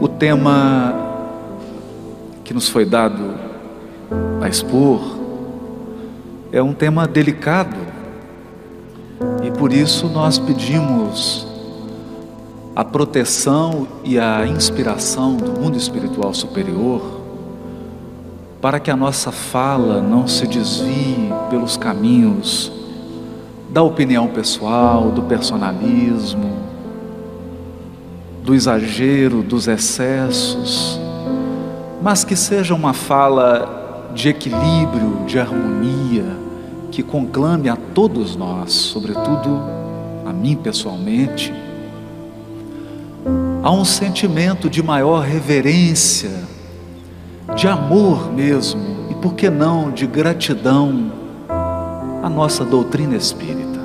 O tema que nos foi dado a expor é um tema delicado. E por isso nós pedimos a proteção e a inspiração do mundo espiritual superior para que a nossa fala não se desvie pelos caminhos da opinião pessoal, do personalismo, do exagero, dos excessos, mas que seja uma fala de equilíbrio, de harmonia, que conclame a todos nós, sobretudo a mim pessoalmente, a um sentimento de maior reverência, de amor mesmo, e por que não de gratidão à nossa doutrina espírita,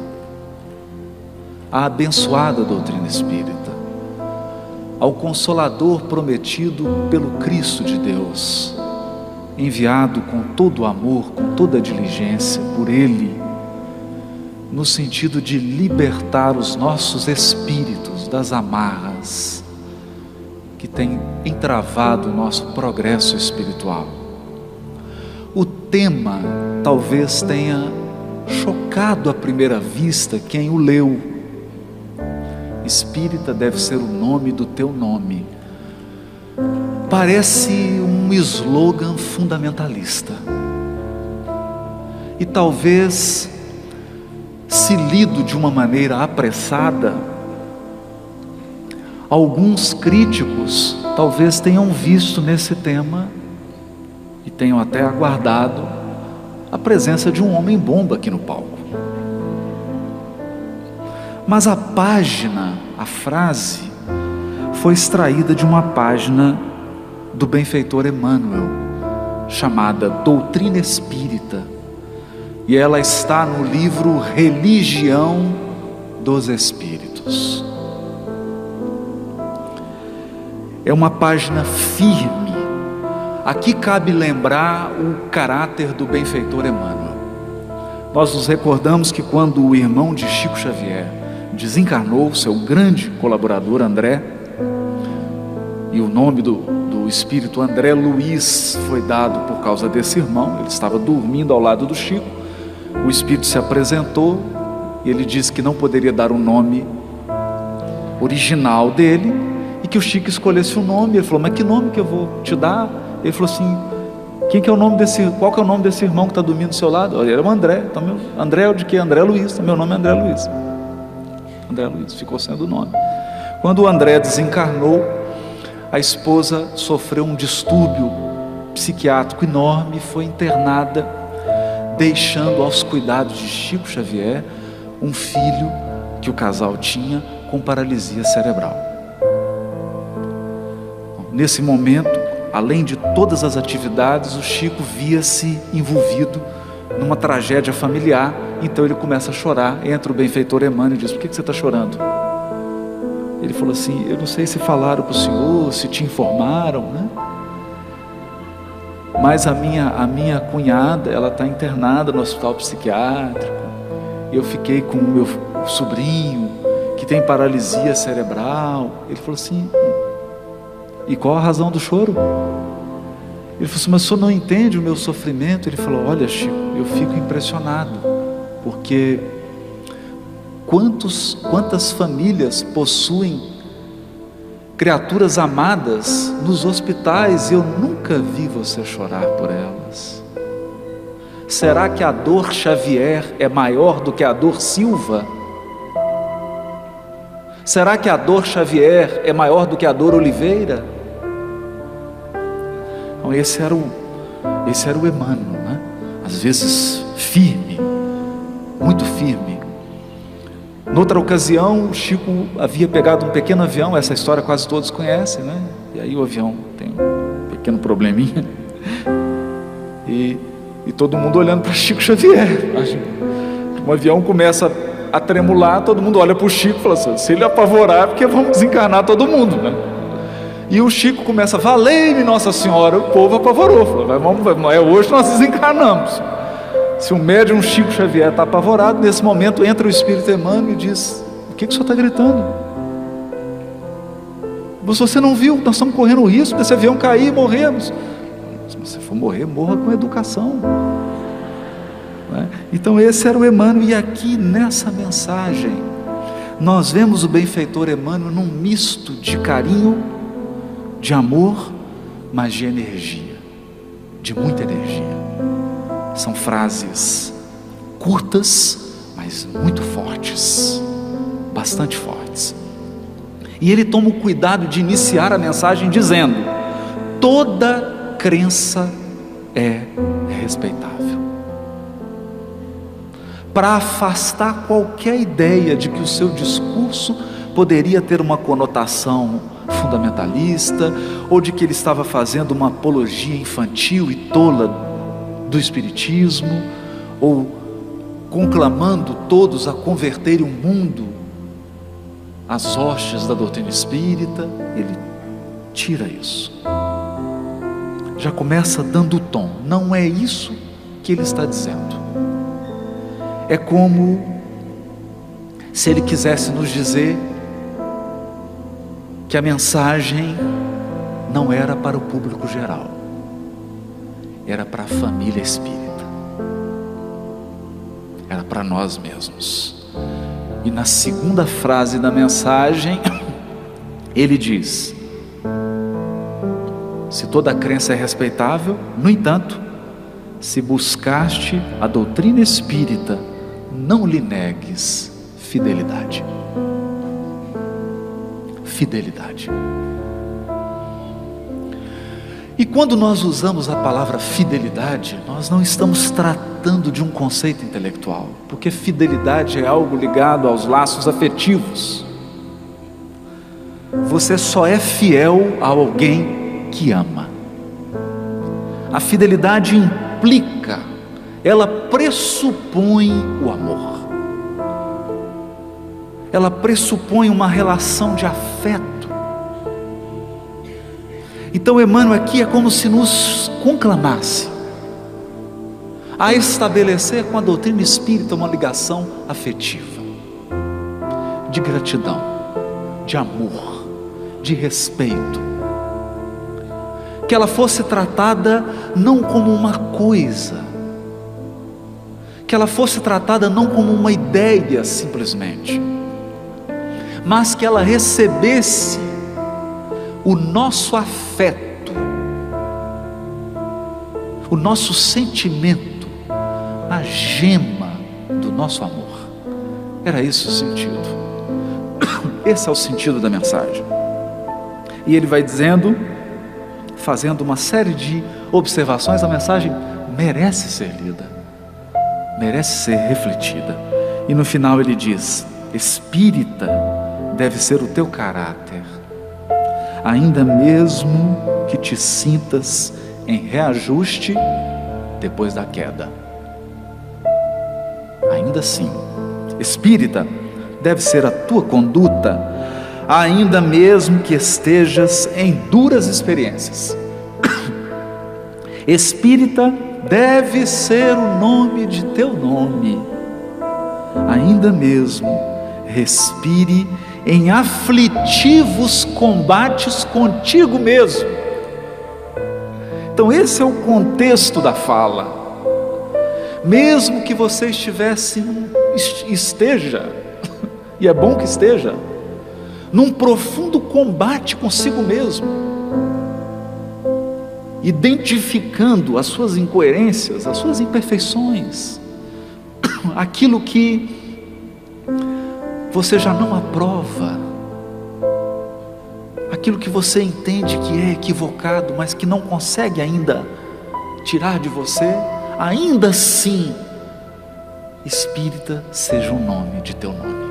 à abençoada doutrina espírita ao Consolador prometido pelo Cristo de Deus, enviado com todo amor, com toda diligência por Ele, no sentido de libertar os nossos espíritos das amarras que têm entravado o nosso progresso espiritual. O tema talvez tenha chocado à primeira vista quem o leu Espírita deve ser o nome do teu nome. Parece um slogan fundamentalista. E talvez, se lido de uma maneira apressada, alguns críticos talvez tenham visto nesse tema e tenham até aguardado a presença de um homem bomba aqui no palco. Mas a página, a frase, foi extraída de uma página do benfeitor Emmanuel, chamada Doutrina Espírita, e ela está no livro Religião dos Espíritos. É uma página firme. Aqui cabe lembrar o caráter do benfeitor Emmanuel. Nós nos recordamos que quando o irmão de Chico Xavier desencarnou seu grande colaborador André, e o nome do, do espírito André Luiz foi dado por causa desse irmão, ele estava dormindo ao lado do Chico, o espírito se apresentou e ele disse que não poderia dar o nome original dele e que o Chico escolhesse o um nome. Ele falou: Mas que nome que eu vou te dar? Ele falou assim: quem que é o nome desse, qual que é o nome desse irmão que está dormindo do seu lado? Ele era o André. Então, meu, André é o de que? André Luiz. Então, meu nome é André Luiz. André Luiz, ficou sendo o nome. Quando o André desencarnou, a esposa sofreu um distúrbio psiquiátrico enorme, foi internada, deixando aos cuidados de Chico Xavier um filho que o casal tinha com paralisia cerebral. Nesse momento, além de todas as atividades, o Chico via-se envolvido numa tragédia familiar então ele começa a chorar. Entra o benfeitor Emmanuel e diz: Por que você está chorando? Ele falou assim: Eu não sei se falaram para o senhor, se te informaram, né? Mas a minha, a minha cunhada, ela está internada no hospital psiquiátrico. Eu fiquei com o meu sobrinho, que tem paralisia cerebral. Ele falou assim: E qual a razão do choro? Ele falou assim: Mas o senhor não entende o meu sofrimento? Ele falou: Olha, Chico, eu fico impressionado porque quantos, quantas famílias possuem criaturas amadas nos hospitais e eu nunca vi você chorar por elas? Será que a dor Xavier é maior do que a dor Silva? Será que a dor Xavier é maior do que a dor Oliveira? Então, esse era o, esse era o Emmanuel? Às vezes firme, muito firme. Noutra ocasião, o Chico havia pegado um pequeno avião, essa história quase todos conhecem, né? E aí o avião tem um pequeno probleminha. E, e todo mundo olhando para Chico Xavier. O avião começa a tremular, todo mundo olha para o Chico e fala assim: se ele apavorar, porque vamos desencarnar todo mundo, né? E o Chico começa, valei-me Nossa Senhora, o povo apavorou, falou, vamos, vamos, é hoje nós desencarnamos. Se o médium Chico Xavier está apavorado, nesse momento entra o Espírito Emmanuel e diz: O que, que o senhor está gritando? Se você não viu, nós estamos correndo o risco desse avião cair e morrermos. Se você for morrer, morra com educação. É? Então, esse era o Emmanuel, e aqui nessa mensagem, nós vemos o benfeitor Emmanuel num misto de carinho, de amor, mas de energia, de muita energia. São frases curtas, mas muito fortes, bastante fortes. E ele toma o cuidado de iniciar a mensagem dizendo: toda crença é respeitável. Para afastar qualquer ideia de que o seu discurso poderia ter uma conotação fundamentalista ou de que ele estava fazendo uma apologia infantil e tola do espiritismo ou conclamando todos a converterem o mundo as hostes da doutrina espírita, ele tira isso. Já começa dando o tom, não é isso que ele está dizendo. É como se ele quisesse nos dizer que a mensagem não era para o público geral, era para a família espírita, era para nós mesmos. E na segunda frase da mensagem, ele diz: Se toda crença é respeitável, no entanto, se buscaste a doutrina espírita, não lhe negues fidelidade. Fidelidade. E quando nós usamos a palavra fidelidade, nós não estamos tratando de um conceito intelectual, porque fidelidade é algo ligado aos laços afetivos. Você só é fiel a alguém que ama. A fidelidade implica, ela pressupõe o amor. Ela pressupõe uma relação de afeto então, Emmanuel aqui é como se nos conclamasse a estabelecer com a doutrina espírita uma ligação afetiva, de gratidão, de amor, de respeito. Que ela fosse tratada não como uma coisa, que ela fosse tratada não como uma ideia simplesmente, mas que ela recebesse o nosso afeto, o nosso sentimento, a gema do nosso amor. Era esse o sentido. Esse é o sentido da mensagem. E ele vai dizendo, fazendo uma série de observações, a mensagem merece ser lida, merece ser refletida. E no final ele diz: Espírita deve ser o teu caráter ainda mesmo que te sintas em reajuste depois da queda. Ainda assim, espírita deve ser a tua conduta, ainda mesmo que estejas em duras experiências. Espírita deve ser o nome de teu nome, ainda mesmo respire em aflitivos combates contigo mesmo. Então, esse é o contexto da fala. Mesmo que você estivesse, esteja, e é bom que esteja, num profundo combate consigo mesmo, identificando as suas incoerências, as suas imperfeições, aquilo que você já não aprova aquilo que você entende que é equivocado, mas que não consegue ainda tirar de você, ainda assim, espírita seja o nome de teu nome.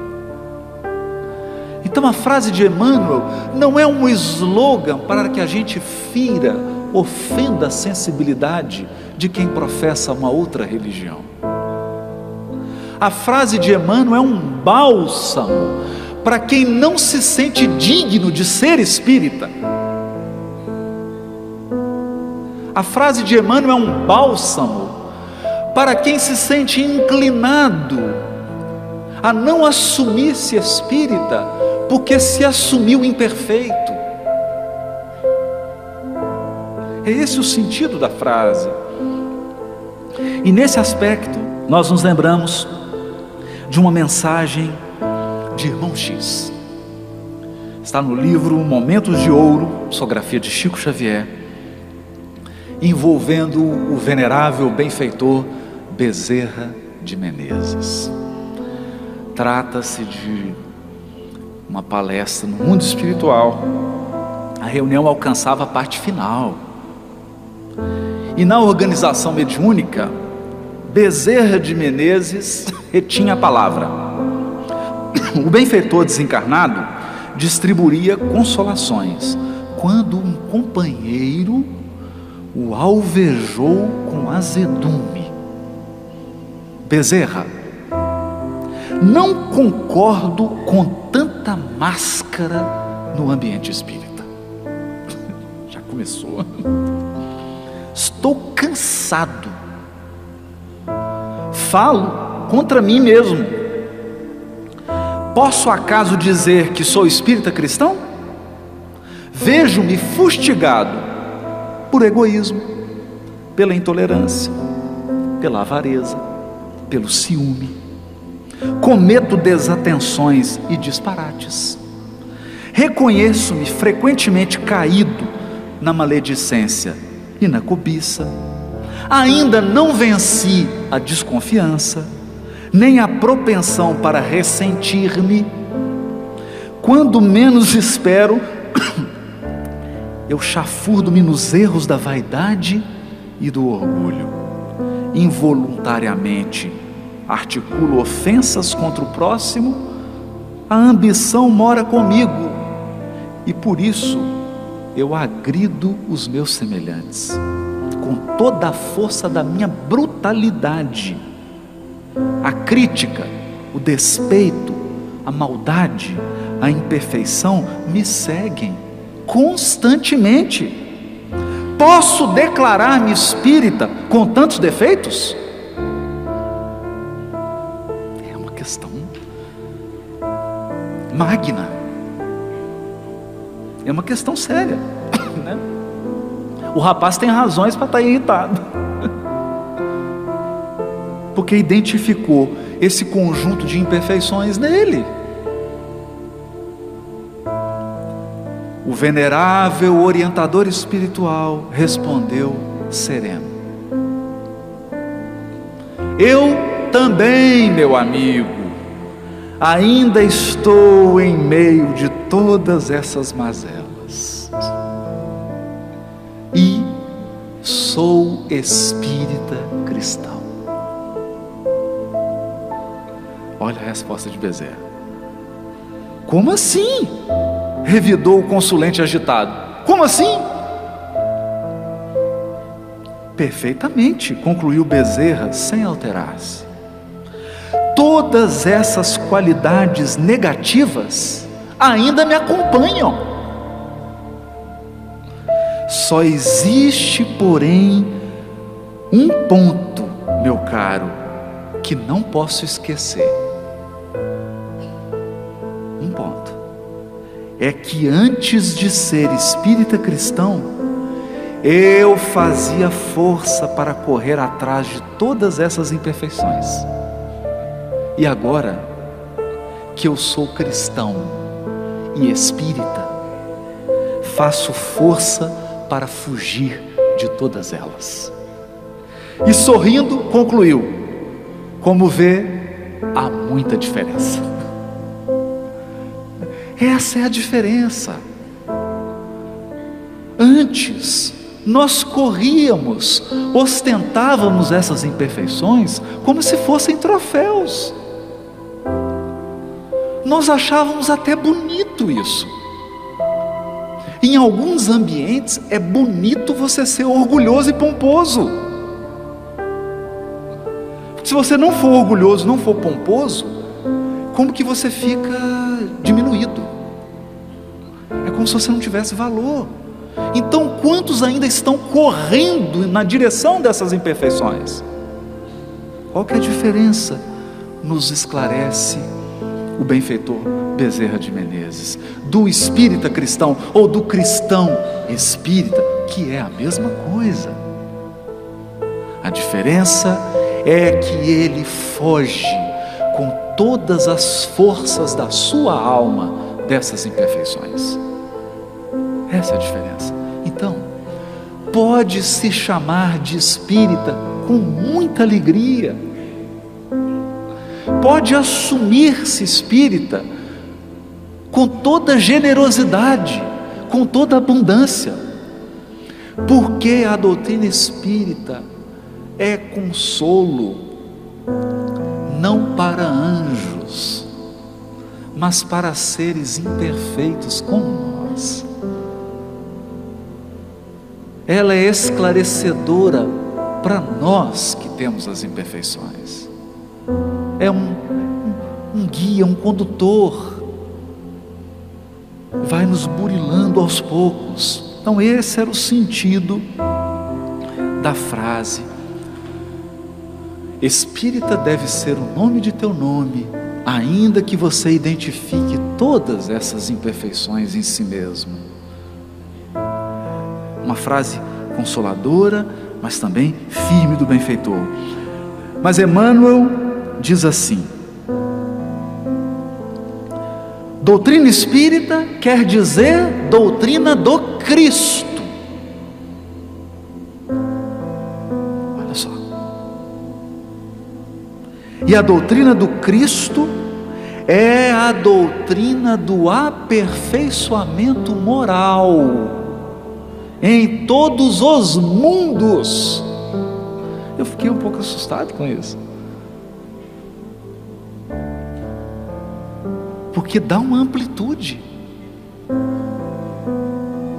Então a frase de Emmanuel não é um slogan para que a gente fira, ofenda a sensibilidade de quem professa uma outra religião. A frase de Emmanuel é um bálsamo para quem não se sente digno de ser espírita. A frase de Emmanuel é um bálsamo para quem se sente inclinado a não assumir-se espírita, porque se assumiu imperfeito. É esse o sentido da frase. E nesse aspecto, nós nos lembramos de uma mensagem de irmão X. Está no livro Momentos de Ouro, psicografia de Chico Xavier, envolvendo o venerável benfeitor Bezerra de Menezes. Trata-se de uma palestra no mundo espiritual. A reunião alcançava a parte final. E na organização mediúnica, Bezerra de Menezes retinha a palavra. O benfeitor desencarnado distribuía consolações quando um companheiro o alvejou com azedume. Bezerra, não concordo com tanta máscara no ambiente espírita. Já começou. Estou cansado. Falo contra mim mesmo. Posso acaso dizer que sou espírita cristão? Vejo-me fustigado por egoísmo, pela intolerância, pela avareza, pelo ciúme cometo desatenções e disparates. Reconheço-me frequentemente caído na maledicência e na cobiça. Ainda não venci a desconfiança, nem a propensão para ressentir-me. Quando menos espero, eu chafurdo-me nos erros da vaidade e do orgulho, involuntariamente articulo ofensas contra o próximo, a ambição mora comigo e por isso eu agrido os meus semelhantes com toda a força da minha brutalidade. A crítica, o despeito, a maldade, a imperfeição me seguem constantemente. Posso declarar-me espírita com tantos defeitos? magna. É uma questão séria. O rapaz tem razões para estar tá irritado. Porque identificou esse conjunto de imperfeições nele. O venerável orientador espiritual respondeu sereno: Eu também, meu amigo, ainda estou em meio de todas essas mazelas. Sou espírita cristão. Olha a resposta de Bezerra. Como assim? Revidou o consulente agitado. Como assim? Perfeitamente, concluiu Bezerra sem alterar-se todas essas qualidades negativas ainda me acompanham. Só existe, porém, um ponto, meu caro, que não posso esquecer. Um ponto. É que antes de ser espírita cristão, eu fazia força para correr atrás de todas essas imperfeições. E agora que eu sou cristão e espírita, faço força para fugir de todas elas. E sorrindo, concluiu: como vê, há muita diferença. Essa é a diferença. Antes, nós corríamos, ostentávamos essas imperfeições como se fossem troféus. Nós achávamos até bonito isso. Em alguns ambientes é bonito você ser orgulhoso e pomposo. Se você não for orgulhoso, não for pomposo, como que você fica diminuído? É como se você não tivesse valor. Então, quantos ainda estão correndo na direção dessas imperfeições? Qual que é a diferença? Nos esclarece o benfeitor Bezerra de Menezes, do espírita cristão ou do cristão espírita que é a mesma coisa. A diferença é que ele foge com todas as forças da sua alma dessas imperfeições. Essa é a diferença. Então, pode se chamar de espírita com muita alegria. Pode assumir-se espírita com toda generosidade, com toda abundância. Porque a doutrina espírita é consolo não para anjos, mas para seres imperfeitos como nós. Ela é esclarecedora para nós que temos as imperfeições. É um, um, um guia, um condutor. Vai nos burilando aos poucos. Então, esse era o sentido da frase Espírita deve ser o nome de teu nome, ainda que você identifique todas essas imperfeições em si mesmo. Uma frase consoladora, mas também firme do benfeitor. Mas Emmanuel diz assim: Doutrina espírita quer dizer doutrina do Cristo. E a doutrina do Cristo é a doutrina do aperfeiçoamento moral em todos os mundos. Eu fiquei um pouco assustado com isso. Porque dá uma amplitude.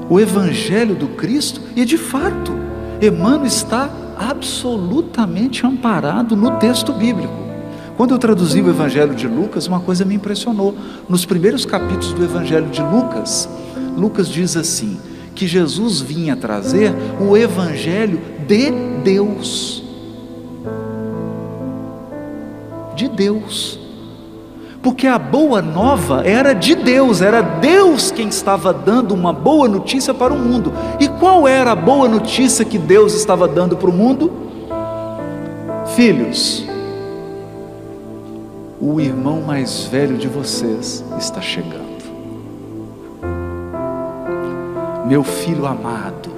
O Evangelho do Cristo, e de fato, Emmanuel está absolutamente amparado no texto bíblico. Quando eu traduzi o Evangelho de Lucas, uma coisa me impressionou. Nos primeiros capítulos do Evangelho de Lucas, Lucas diz assim: que Jesus vinha trazer o Evangelho de Deus. De Deus. Porque a boa nova era de Deus, era Deus quem estava dando uma boa notícia para o mundo. E qual era a boa notícia que Deus estava dando para o mundo? Filhos, o irmão mais velho de vocês está chegando. Meu filho amado,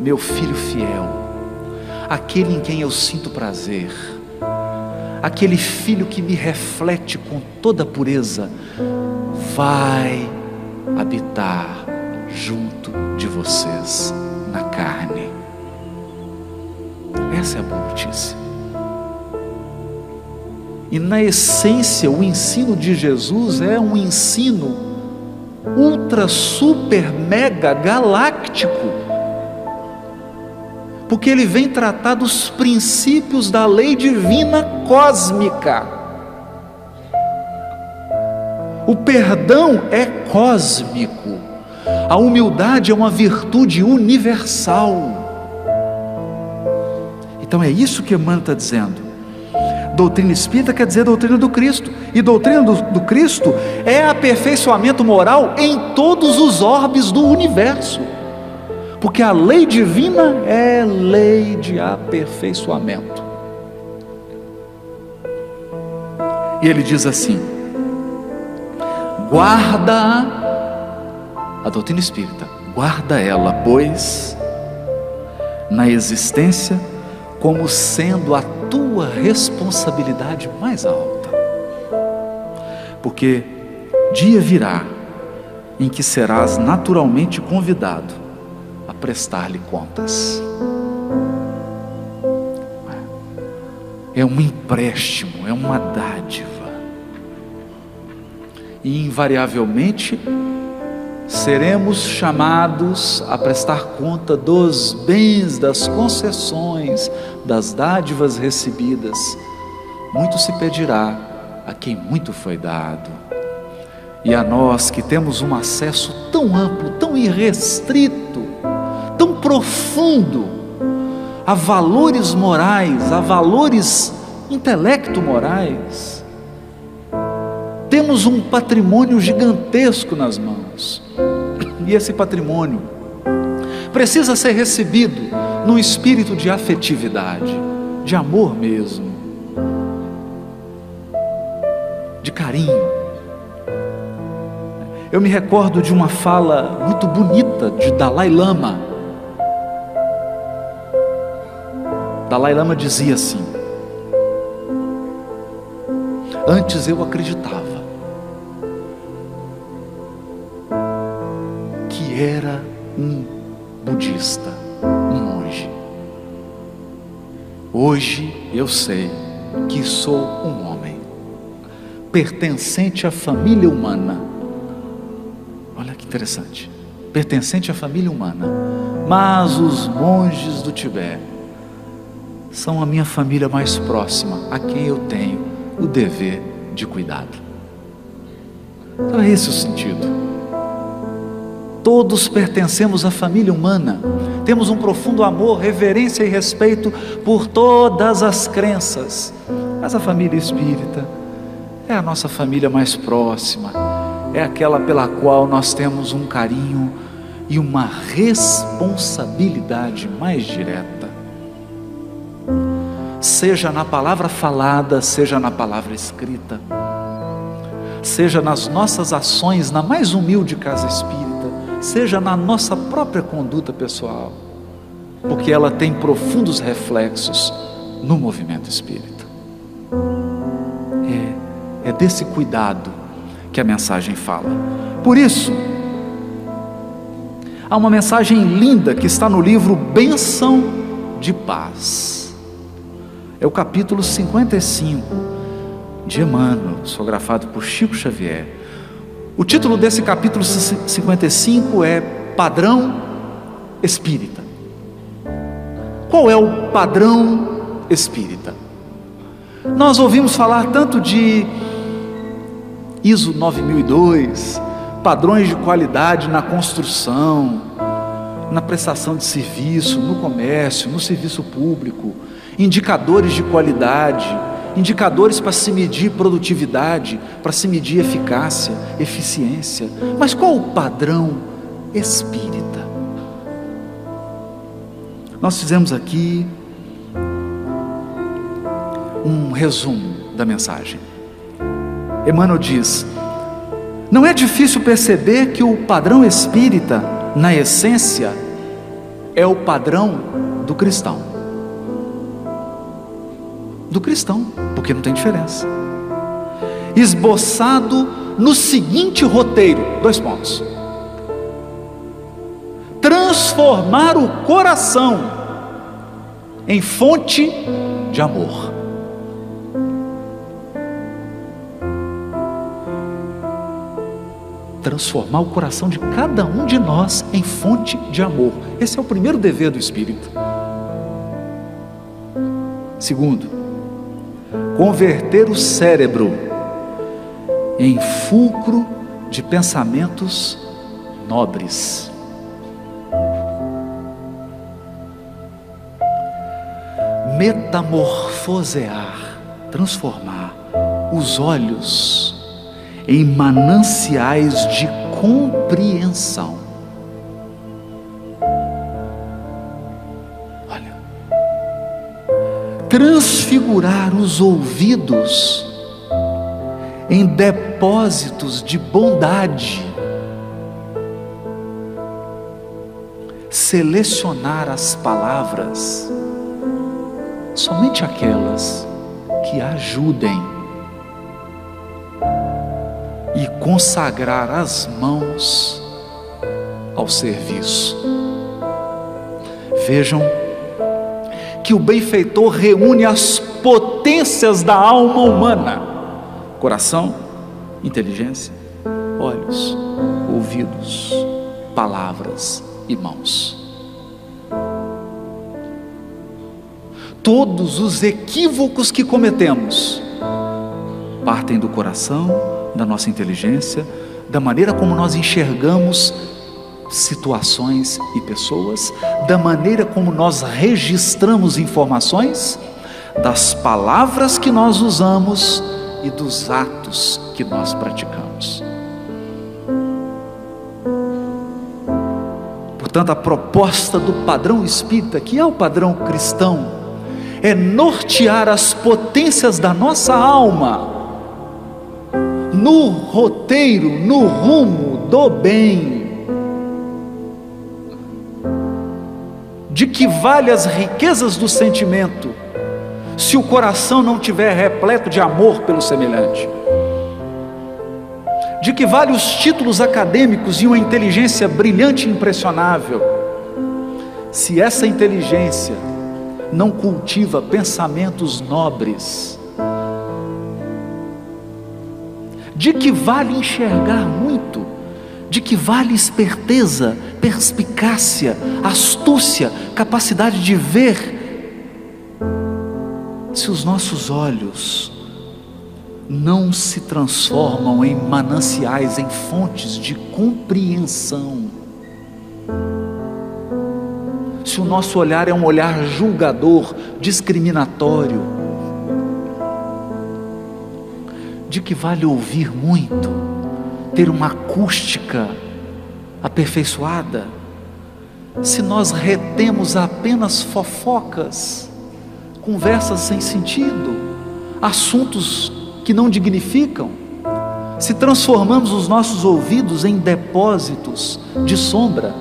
meu filho fiel, aquele em quem eu sinto prazer, aquele filho que me reflete com toda pureza, vai habitar junto de vocês na carne. Essa é a boa notícia. E na essência, o ensino de Jesus é um ensino ultra, super, mega galáctico. Porque ele vem tratar dos princípios da lei divina cósmica. O perdão é cósmico. A humildade é uma virtude universal. Então é isso que Emmanuel está dizendo. Doutrina espírita quer dizer doutrina do Cristo, e doutrina do, do Cristo é aperfeiçoamento moral em todos os orbes do universo, porque a lei divina é lei de aperfeiçoamento. E ele diz assim: guarda a doutrina espírita, guarda ela, pois, na existência como sendo a tua responsabilidade mais alta. Porque dia virá em que serás naturalmente convidado prestar-lhe contas. É um empréstimo, é uma dádiva. E invariavelmente seremos chamados a prestar conta dos bens, das concessões, das dádivas recebidas. Muito se pedirá a quem muito foi dado. E a nós que temos um acesso tão amplo, tão irrestrito, tão profundo a valores morais, a valores intelecto-morais, temos um patrimônio gigantesco nas mãos. E esse patrimônio precisa ser recebido num espírito de afetividade, de amor mesmo, de carinho. Eu me recordo de uma fala muito bonita de Dalai Lama. Dalai Lama dizia assim: Antes eu acreditava que era um budista, um monge. Hoje eu sei que sou um homem, pertencente à família humana. Olha que interessante. Pertencente à família humana. Mas os monges do Tibete são a minha família mais próxima, a quem eu tenho o dever de cuidado. Então é esse o sentido. Todos pertencemos à família humana, temos um profundo amor, reverência e respeito por todas as crenças, mas a família espírita é a nossa família mais próxima, é aquela pela qual nós temos um carinho e uma responsabilidade mais direta. Seja na palavra falada, seja na palavra escrita, seja nas nossas ações na mais humilde casa espírita seja na nossa própria conduta pessoal, porque ela tem profundos reflexos no movimento espírita. É, é desse cuidado que a mensagem fala. Por isso, há uma mensagem linda que está no livro Bênção de Paz. É o capítulo 55 de Emmanuel, sografado por Chico Xavier o título desse capítulo 55 é Padrão Espírita. Qual é o padrão espírita? Nós ouvimos falar tanto de ISO 9002, padrões de qualidade na construção, na prestação de serviço, no comércio, no serviço público, indicadores de qualidade, indicadores para se medir produtividade, para se medir eficácia, eficiência. Mas qual o padrão espírita? Nós fizemos aqui um resumo da mensagem. Emmanuel diz: não é difícil perceber que o padrão espírita, na essência, é o padrão do cristão do cristão, porque não tem diferença. Esboçado no seguinte roteiro: dois pontos. Transformar o coração em fonte de amor. Transformar o coração de cada um de nós em fonte de amor. Esse é o primeiro dever do Espírito. Segundo, converter o cérebro em fulcro de pensamentos nobres. Metamorfosear, transformar os olhos em mananciais de compreensão. Transfigurar os ouvidos em depósitos de bondade, selecionar as palavras, somente aquelas que ajudem, e consagrar as mãos ao serviço. Vejam que o benfeitor reúne as potências da alma humana: coração, inteligência, olhos, ouvidos, palavras e mãos. Todos os equívocos que cometemos partem do coração, da nossa inteligência, da maneira como nós enxergamos situações e pessoas, da maneira como nós registramos informações, das palavras que nós usamos e dos atos que nós praticamos. Portanto, a proposta do padrão espírita, que é o padrão cristão, é nortear as potências da nossa alma no roteiro, no rumo do bem. De que vale as riquezas do sentimento, se o coração não tiver repleto de amor pelo semelhante? De que vale os títulos acadêmicos e uma inteligência brilhante e impressionável, se essa inteligência não cultiva pensamentos nobres? De que vale enxergar muito? De que vale esperteza, perspicácia, astúcia, capacidade de ver? Se os nossos olhos não se transformam em mananciais, em fontes de compreensão. Se o nosso olhar é um olhar julgador, discriminatório, de que vale ouvir muito, ter uma acústica aperfeiçoada, se nós retemos apenas fofocas, conversas sem sentido, assuntos que não dignificam, se transformamos os nossos ouvidos em depósitos de sombra,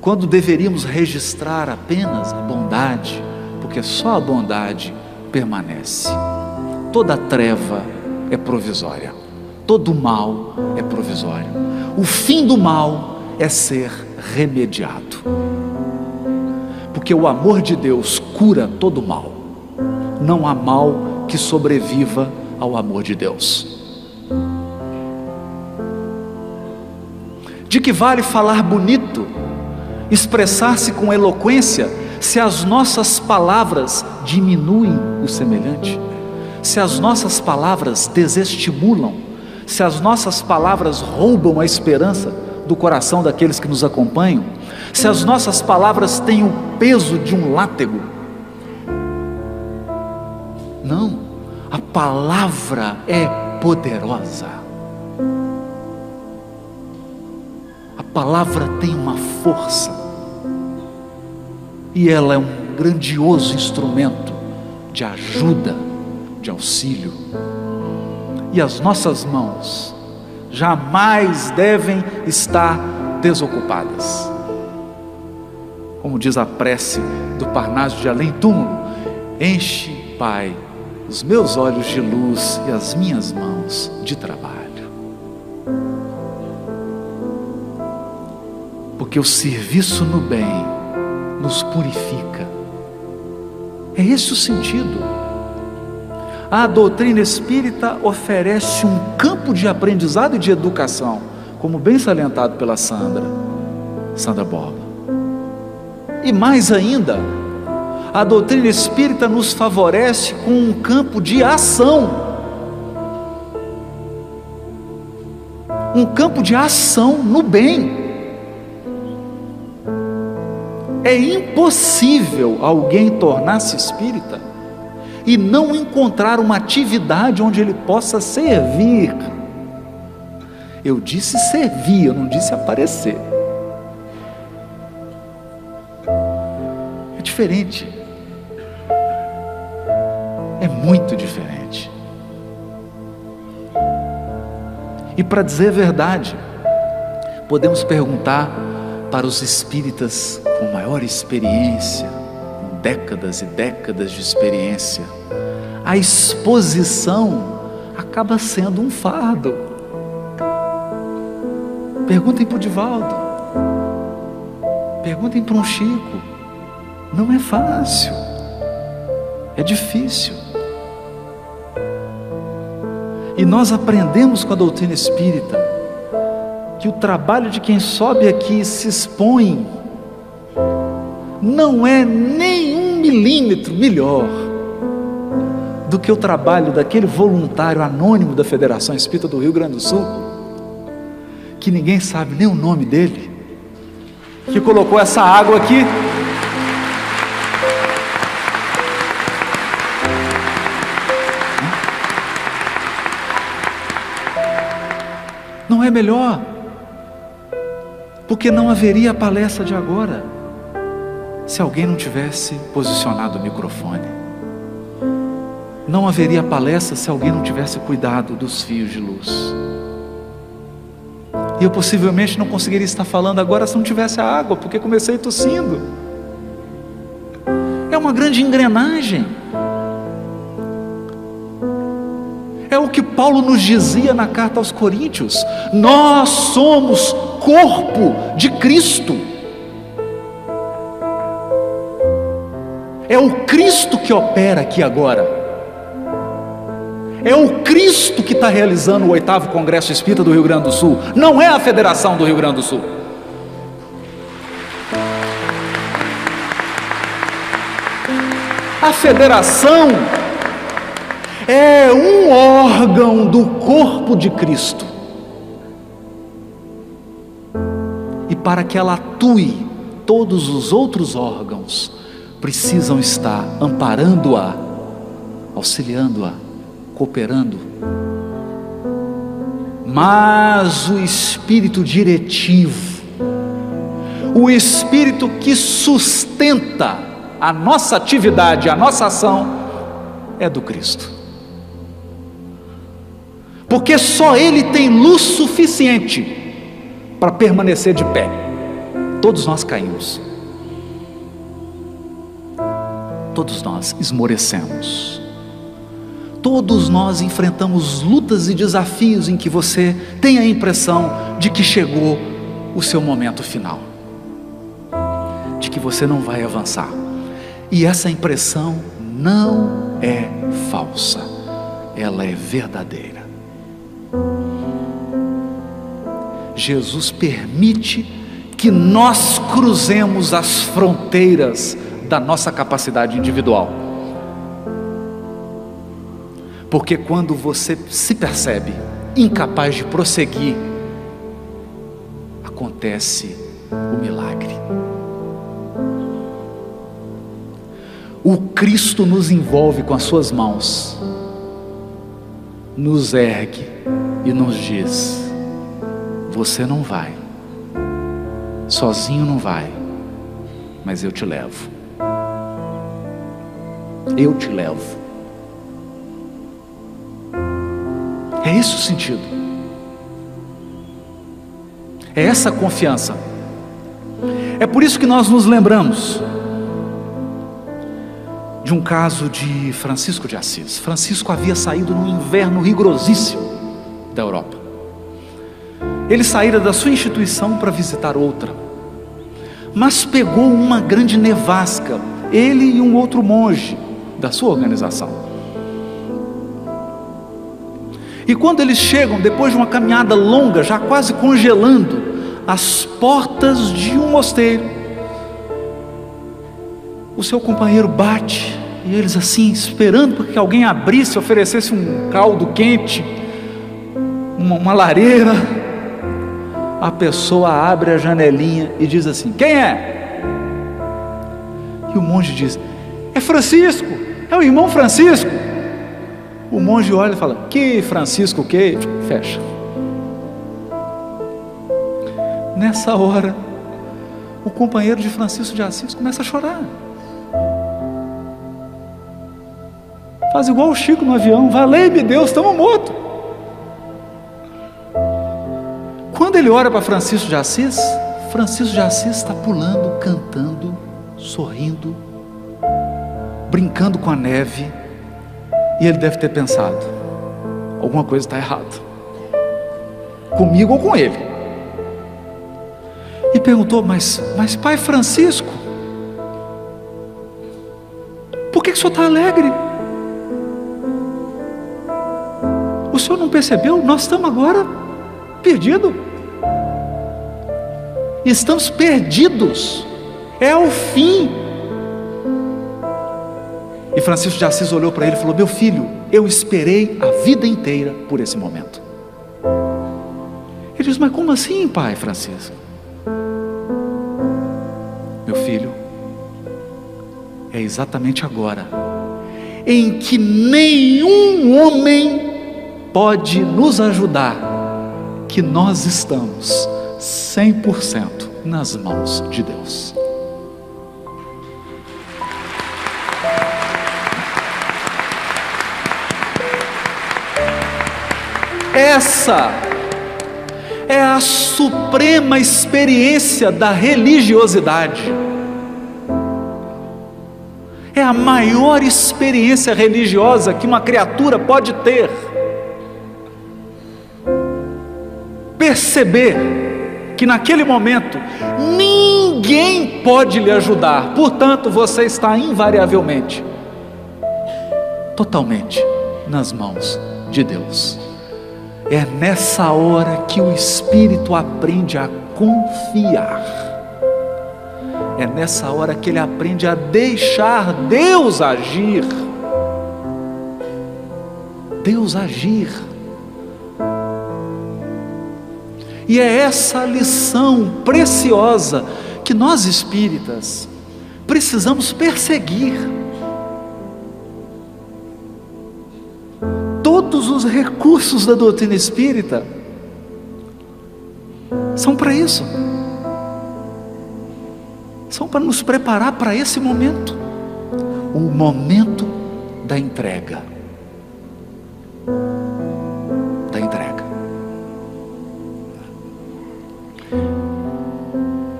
quando deveríamos registrar apenas a bondade, porque só a bondade permanece. Toda treva é provisória, todo mal é provisório. O fim do mal é ser remediado, porque o amor de Deus cura todo mal, não há mal que sobreviva ao amor de Deus. De que vale falar bonito, expressar-se com eloquência, se as nossas palavras diminuem o semelhante, se as nossas palavras desestimulam, se as nossas palavras roubam a esperança do coração daqueles que nos acompanham, se as nossas palavras têm o peso de um látego, não, a palavra é poderosa. A palavra tem uma força. E ela é um grandioso instrumento de ajuda, de auxílio. E as nossas mãos jamais devem estar desocupadas. Como diz a prece do Parnaso de Além Túmulo, enche, Pai, os meus olhos de luz e as minhas mãos de trabalho. Porque o serviço no bem nos purifica. É esse o sentido. A doutrina espírita oferece um campo de aprendizado e de educação, como bem salientado pela Sandra, Sandra Borba. E mais ainda, a doutrina espírita nos favorece com um campo de ação. Um campo de ação no bem. É impossível alguém tornar-se espírita e não encontrar uma atividade onde ele possa servir. Eu disse servir, eu não disse aparecer. É diferente é muito diferente. E para dizer a verdade, podemos perguntar para os espíritas com maior experiência, décadas e décadas de experiência, a exposição acaba sendo um fardo. Perguntem para o Divaldo, perguntem para um Chico, não é fácil, é difícil. E nós aprendemos com a doutrina espírita que o trabalho de quem sobe aqui se expõe não é nem um milímetro melhor do que o trabalho daquele voluntário anônimo da Federação Espírita do Rio Grande do Sul, que ninguém sabe nem o nome dele, que colocou essa água aqui Não é melhor? Porque não haveria a palestra de agora se alguém não tivesse posicionado o microfone. Não haveria palestra se alguém não tivesse cuidado dos fios de luz. E eu possivelmente não conseguiria estar falando agora se não tivesse a água, porque comecei tossindo. É uma grande engrenagem. É o que Paulo nos dizia na carta aos Coríntios: nós somos corpo de Cristo. É o Cristo que opera aqui agora. É o Cristo que está realizando o oitavo Congresso Espírita do Rio Grande do Sul, não é a Federação do Rio Grande do Sul. A federação é um órgão do corpo de Cristo. E para que ela atue, todos os outros órgãos precisam estar amparando-a, auxiliando-a cooperando. Mas o espírito diretivo, o espírito que sustenta a nossa atividade, a nossa ação, é do Cristo. Porque só Ele tem luz suficiente para permanecer de pé. Todos nós caímos. Todos nós esmorecemos. Todos nós enfrentamos lutas e desafios em que você tem a impressão de que chegou o seu momento final, de que você não vai avançar. E essa impressão não é falsa, ela é verdadeira. Jesus permite que nós cruzemos as fronteiras da nossa capacidade individual. Porque quando você se percebe incapaz de prosseguir, acontece o milagre. O Cristo nos envolve com as suas mãos, nos ergue e nos diz: Você não vai, sozinho não vai, mas eu te levo. Eu te levo. É esse o sentido. É essa confiança. É por isso que nós nos lembramos de um caso de Francisco de Assis. Francisco havia saído no inverno rigorosíssimo da Europa. Ele saíra da sua instituição para visitar outra, mas pegou uma grande nevasca, ele e um outro monge da sua organização. E quando eles chegam, depois de uma caminhada longa, já quase congelando, às portas de um mosteiro, o seu companheiro bate, e eles assim, esperando que alguém abrisse, oferecesse um caldo quente, uma, uma lareira. A pessoa abre a janelinha e diz assim: Quem é? E o monge diz: É Francisco, é o irmão Francisco. O monge olha e fala: Que Francisco, que? Fecha. Nessa hora, o companheiro de Francisco de Assis começa a chorar. Faz igual o Chico no avião: Valei-me Deus, estamos mortos. Quando ele olha para Francisco de Assis, Francisco de Assis está pulando, cantando, sorrindo, brincando com a neve e ele deve ter pensado: alguma coisa está errada, comigo ou com ele. E perguntou: Mas, mas Pai Francisco, por que, que o senhor está alegre? O senhor não percebeu? Nós estamos agora perdidos. Estamos perdidos. É o fim e Francisco de Assis olhou para ele e falou: Meu filho, eu esperei a vida inteira por esse momento. Ele diz: Mas como assim, pai Francisco? Meu filho, é exatamente agora em que nenhum homem pode nos ajudar que nós estamos 100% nas mãos de Deus. Essa é a suprema experiência da religiosidade. É a maior experiência religiosa que uma criatura pode ter. Perceber que naquele momento ninguém pode lhe ajudar, portanto você está invariavelmente, totalmente nas mãos de Deus. É nessa hora que o espírito aprende a confiar. É nessa hora que ele aprende a deixar Deus agir. Deus agir. E é essa lição preciosa que nós espíritas precisamos perseguir. Recursos da doutrina espírita são para isso. São para nos preparar para esse momento o momento da entrega. Da entrega.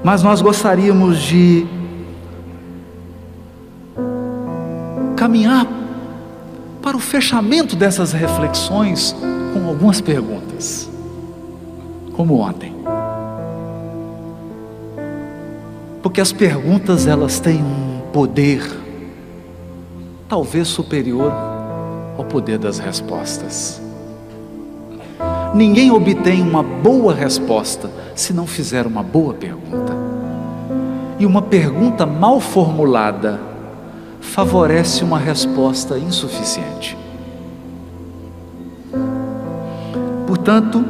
Mas nós gostaríamos de caminhar para o fechamento dessas reflexões com algumas perguntas, como ontem. Porque as perguntas elas têm um poder talvez superior ao poder das respostas. Ninguém obtém uma boa resposta se não fizer uma boa pergunta. E uma pergunta mal formulada favorece uma resposta insuficiente. Portanto,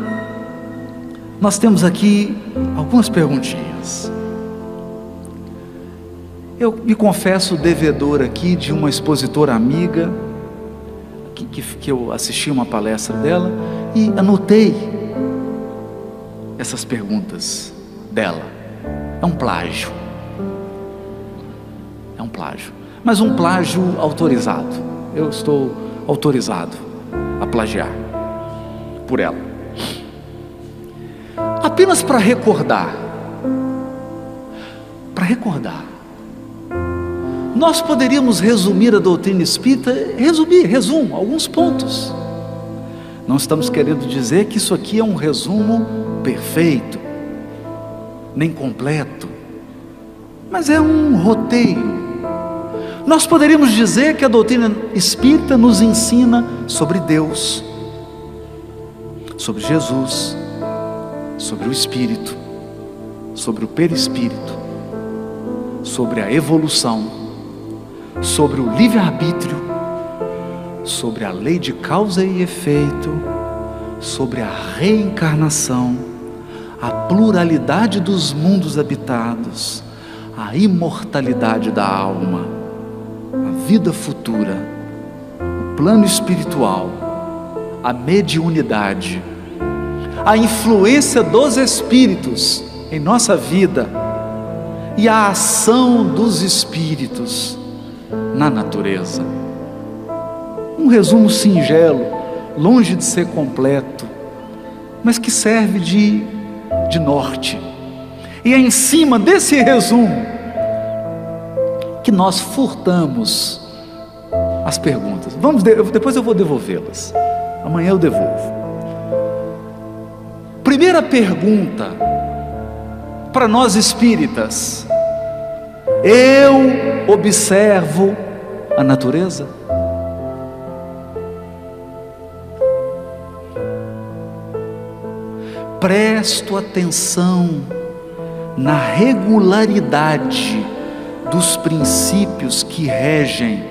nós temos aqui algumas perguntinhas. Eu me confesso devedor aqui de uma expositora amiga, que, que, que eu assisti uma palestra dela e anotei essas perguntas dela. É um plágio. É um plágio mas um plágio autorizado. Eu estou autorizado a plagiar por ela. Apenas para recordar, para recordar, nós poderíamos resumir a doutrina espírita, resumir, resumo, alguns pontos. Não estamos querendo dizer que isso aqui é um resumo perfeito, nem completo, mas é um roteiro nós poderíamos dizer que a doutrina espírita nos ensina sobre Deus, sobre Jesus, sobre o Espírito, sobre o perispírito, sobre a evolução, sobre o livre-arbítrio, sobre a lei de causa e efeito, sobre a reencarnação, a pluralidade dos mundos habitados, a imortalidade da alma vida futura, o plano espiritual, a mediunidade, a influência dos espíritos em nossa vida e a ação dos espíritos na natureza. Um resumo singelo, longe de ser completo, mas que serve de, de norte. E é em cima desse resumo que nós furtamos as perguntas. Vamos, depois eu vou devolvê-las. Amanhã eu devolvo. Primeira pergunta para nós espíritas: eu observo a natureza? Presto atenção na regularidade dos princípios que regem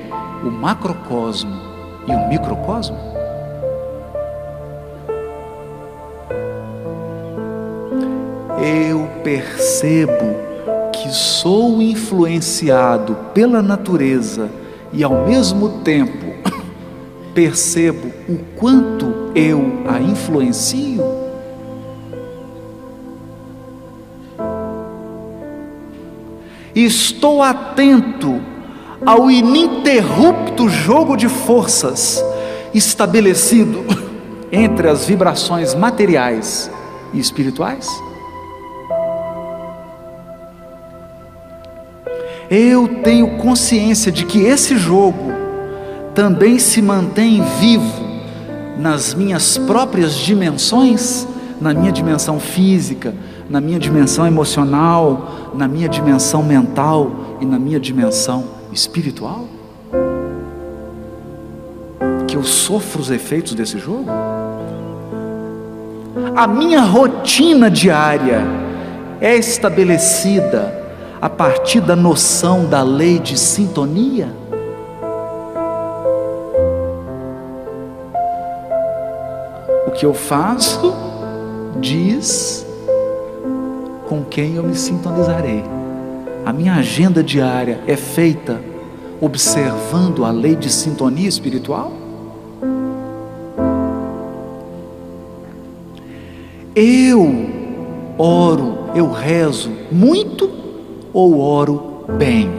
o macrocosmo e o microcosmo? Eu percebo que sou influenciado pela natureza e ao mesmo tempo percebo o quanto eu a influencio? Estou atento ao ininterrupto jogo de forças estabelecido entre as vibrações materiais e espirituais? Eu tenho consciência de que esse jogo também se mantém vivo nas minhas próprias dimensões, na minha dimensão física, na minha dimensão emocional, na minha dimensão mental e na minha dimensão espiritual? Que eu sofro os efeitos desse jogo? A minha rotina diária é estabelecida a partir da noção da lei de sintonia? O que eu faço diz com quem eu me sintonizarei. A minha agenda diária é feita observando a lei de sintonia espiritual? Eu oro, eu rezo muito ou oro bem?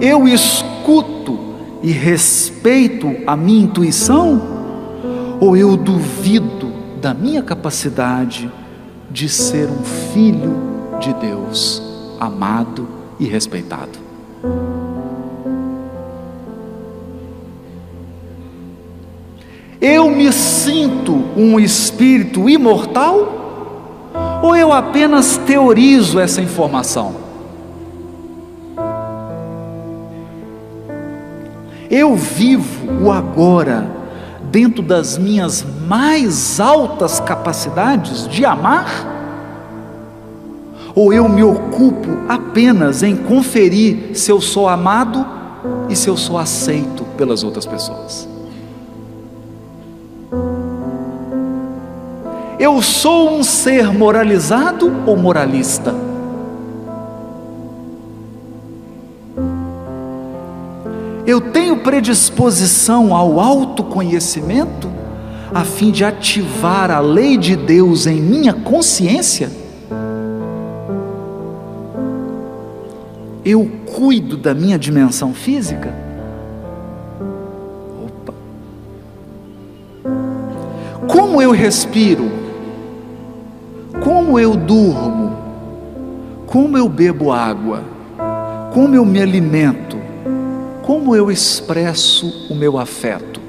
Eu escuto e respeito a minha intuição ou eu duvido da minha capacidade de ser um filho de Deus, amado e respeitado? Eu me sinto um espírito imortal? Ou eu apenas teorizo essa informação? Eu vivo o agora dentro das minhas mais altas capacidades de amar? Ou eu me ocupo apenas em conferir se eu sou amado e se eu sou aceito pelas outras pessoas? Eu sou um ser moralizado ou moralista? Predisposição ao autoconhecimento a fim de ativar a lei de Deus em minha consciência? Eu cuido da minha dimensão física? Opa. Como eu respiro? Como eu durmo? Como eu bebo água? Como eu me alimento? Como eu expresso o meu afeto?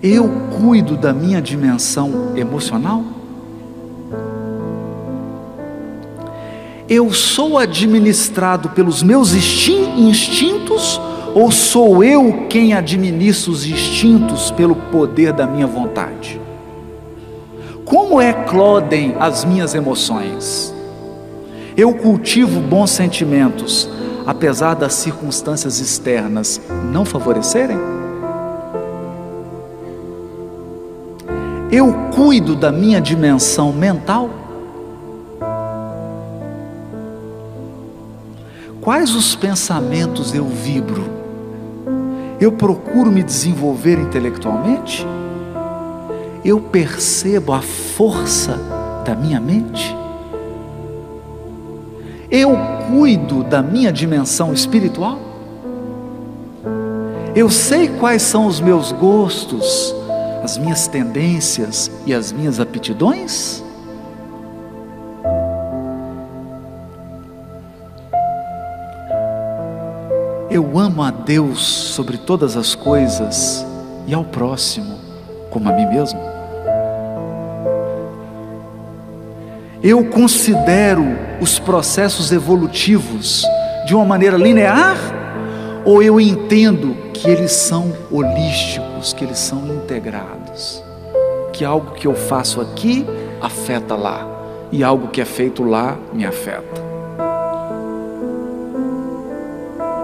Eu cuido da minha dimensão emocional? Eu sou administrado pelos meus instintos ou sou eu quem administra os instintos pelo poder da minha vontade? Como eclodem as minhas emoções? Eu cultivo bons sentimentos, apesar das circunstâncias externas não favorecerem? Eu cuido da minha dimensão mental? Quais os pensamentos eu vibro? Eu procuro me desenvolver intelectualmente? Eu percebo a força da minha mente? Eu cuido da minha dimensão espiritual? Eu sei quais são os meus gostos, as minhas tendências e as minhas aptidões? Eu amo a Deus sobre todas as coisas e ao próximo como a mim mesmo. Eu considero os processos evolutivos de uma maneira linear ou eu entendo que eles são holísticos, que eles são integrados, que algo que eu faço aqui afeta lá e algo que é feito lá me afeta.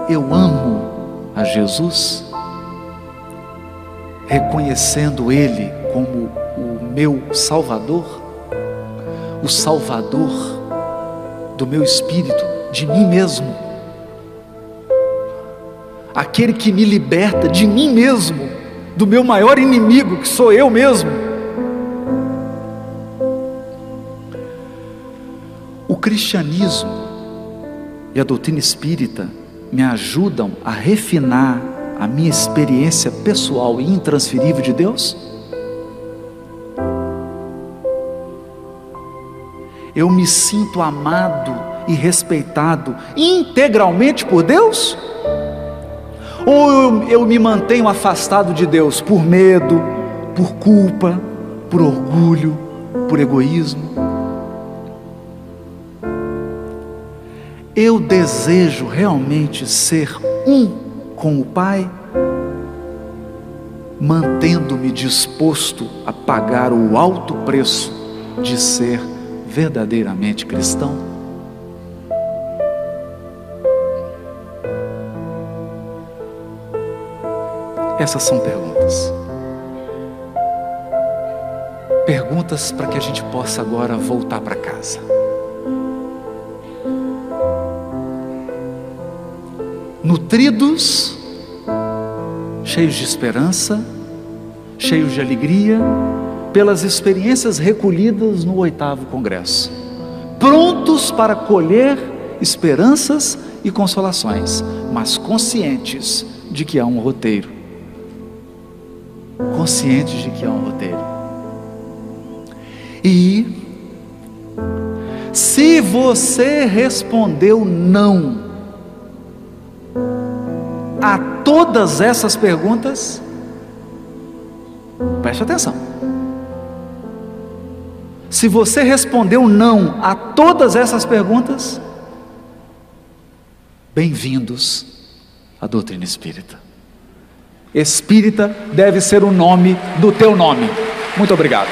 eu amo a Jesus, reconhecendo Ele como o meu Salvador, o Salvador do meu espírito, de mim mesmo, aquele que me liberta de mim mesmo, do meu maior inimigo, que sou eu mesmo. O cristianismo e a doutrina espírita me ajudam a refinar a minha experiência pessoal e intransferível de Deus? Eu me sinto amado e respeitado integralmente por Deus? Ou eu, eu me mantenho afastado de Deus por medo, por culpa, por orgulho, por egoísmo? Eu desejo realmente ser um com o Pai, mantendo-me disposto a pagar o alto preço de ser verdadeiramente cristão? Essas são perguntas. Perguntas para que a gente possa agora voltar para casa. Nutridos, cheios de esperança, cheios de alegria, pelas experiências recolhidas no oitavo congresso, prontos para colher esperanças e consolações, mas conscientes de que há um roteiro conscientes de que há um roteiro. E se você respondeu não a todas essas perguntas, preste atenção. Se você respondeu não a todas essas perguntas, bem-vindos à doutrina espírita. Espírita deve ser o nome do teu nome. Muito obrigado.